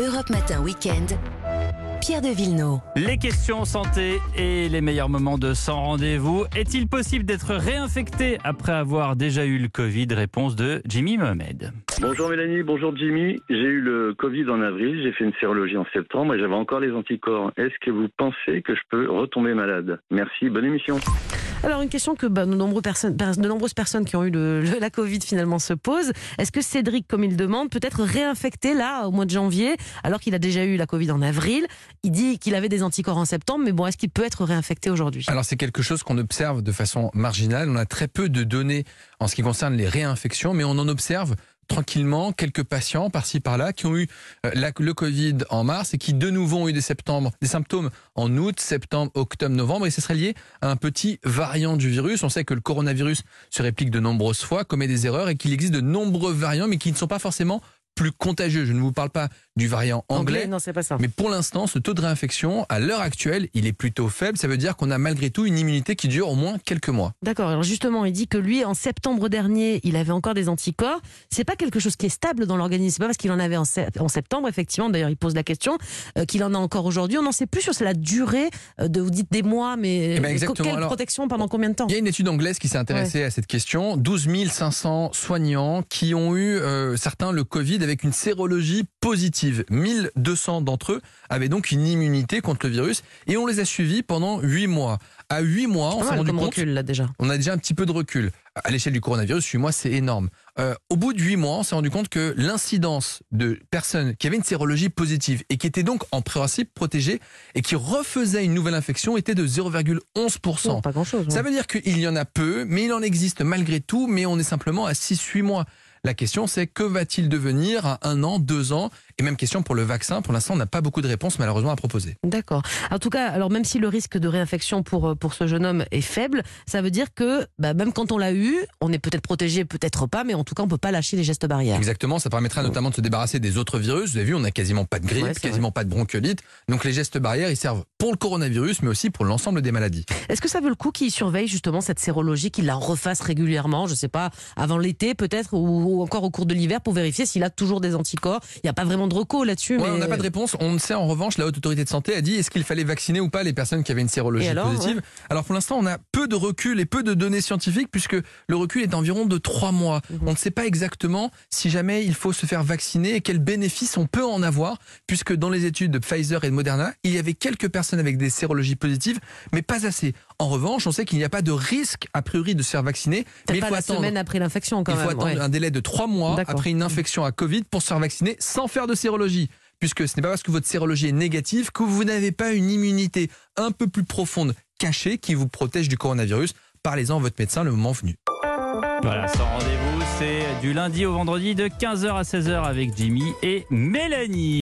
Europe Matin Weekend. Pierre de Villeneuve. Les questions santé et les meilleurs moments de sans rendez-vous. Est-il possible d'être réinfecté après avoir déjà eu le Covid? Réponse de Jimmy Mohamed. Bonjour Mélanie, bonjour Jimmy. J'ai eu le Covid en avril, j'ai fait une sérologie en septembre et j'avais encore les anticorps. Est-ce que vous pensez que je peux retomber malade? Merci, bonne émission. Alors une question que bah, de, nombreuses personnes, qui ont eu la Covid finalement se posent. Est-ce que Cédric, comme il demande, peut être réinfecté là au mois de janvier alors qu'il a déjà eu la Covid en avril? Il dit qu'il avait des anticorps en septembre, mais bon, est-ce qu'il peut être réinfecté aujourd'hui? Alors c'est quelque chose qu'on observe de façon marginale. On a très peu de données en ce qui concerne les réinfections, mais on en observe tranquillement quelques patients par-ci par-là qui ont eu euh, le Covid en mars et qui de nouveau ont eu des, des symptômes en août, septembre, octobre, novembre et ce serait lié à un petit variant du virus. On sait que le coronavirus se réplique de nombreuses fois, commet des erreurs et qu'il existe de nombreux variants mais qui ne sont pas forcément plus contagieux. Je ne vous parle pas du variant anglais, Non, c'est pas ça. mais pour l'instant, ce taux de réinfection, à l'heure actuelle, il est plutôt faible. Ça veut dire qu'on a malgré tout une immunité qui dure au moins quelques mois. D'accord. Alors justement, il dit que lui, en septembre dernier, il avait encore des anticorps. C'est pas quelque chose qui est stable dans l'organisme. C'est pas parce qu'il en avait en, sept- en septembre, effectivement. D'ailleurs, il pose la question euh, qu'il en a encore aujourd'hui. On n'en sait plus sur la durée euh, de. Vous dites des mois, mais Eh ben, euh, exactement. quelle Alors, protection pendant combien de temps Il y a une étude anglaise qui s'est intéressée à cette question. 12 500 soignants qui ont eu, euh, certains, le Covid avec une sérologie positive. 1200 d'entre eux avaient donc une immunité contre le virus et on les a suivis pendant 8 mois. À 8 mois, on s'est rendu compte recul là déjà. on a déjà un petit peu de recul. À l'échelle du coronavirus, 8 mois, c'est énorme. Euh, au bout de 8 mois, on s'est rendu compte que l'incidence de personnes qui avaient une sérologie positive et qui étaient donc en principe protégées et qui refaisaient une nouvelle infection était de 0,11%. Non, pas grand chose. Ça veut dire qu'il y en a peu, mais il en existe malgré tout, mais on est simplement à 6-8 mois. La question, c'est que va-t-il devenir à un an, deux ans Et même question pour le vaccin. Pour l'instant, on n'a pas beaucoup de réponses malheureusement à proposer. D'accord. En tout cas, alors même si le risque de réinfection pour, euh, pour ce jeune homme est faible, ça veut dire que bah, même quand on l'a eu, on est peut-être protégé, peut-être pas, mais en tout cas, on peut pas lâcher les gestes barrières. Exactement, ça permettra notamment de se débarrasser des autres virus. Vous avez vu, on n'a quasiment pas de grippe, Ouais, quasiment pas de bronchiolite. Donc les gestes barrières, ils servent pour le coronavirus, mais aussi pour l'ensemble des maladies. Est-ce que ça vaut le coup qu'il surveille justement cette sérologie, qu'il la refasse régulièrement, je sais pas, avant l'été peut-être, ou, ou encore au cours de l'hiver pour vérifier s'il a toujours des anticorps? Il n'y a pas vraiment de recours là-dessus. Ouais, mais... on n'a pas de réponse. On ne sait en revanche, la haute autorité de santé a dit est-ce qu'il fallait vacciner ou pas les personnes qui avaient une sérologie alors, positive. Alors pour l'instant, on a peu de recul et peu de données scientifiques puisque le recul est d'environ de trois mois. Mhm. On ne sait pas exactement si jamais il faut se faire vacciner et quels bénéfices on peut en avoir puisque dans les études de Pfizer et de Moderna, il y avait quelques personnes avec des sérologies positives, mais pas assez. En revanche, on sait qu'il n'y a pas de risque a priori de se faire vacciner, mais il pas faut la attendre. semaine après l'infection quand Il faut même. attendre ouais. un délai de trois mois après une infection à Covid pour se faire vacciner sans faire de sérologie. Puisque ce n'est pas parce que votre sérologie est négative que vous n'avez pas une immunité un peu plus profonde cachée qui vous protège du coronavirus. Parlez-en à votre médecin le moment venu. Voilà, sans rendez-vous, c'est du lundi au vendredi de 15h à 16h avec Jimmy et Mélanie.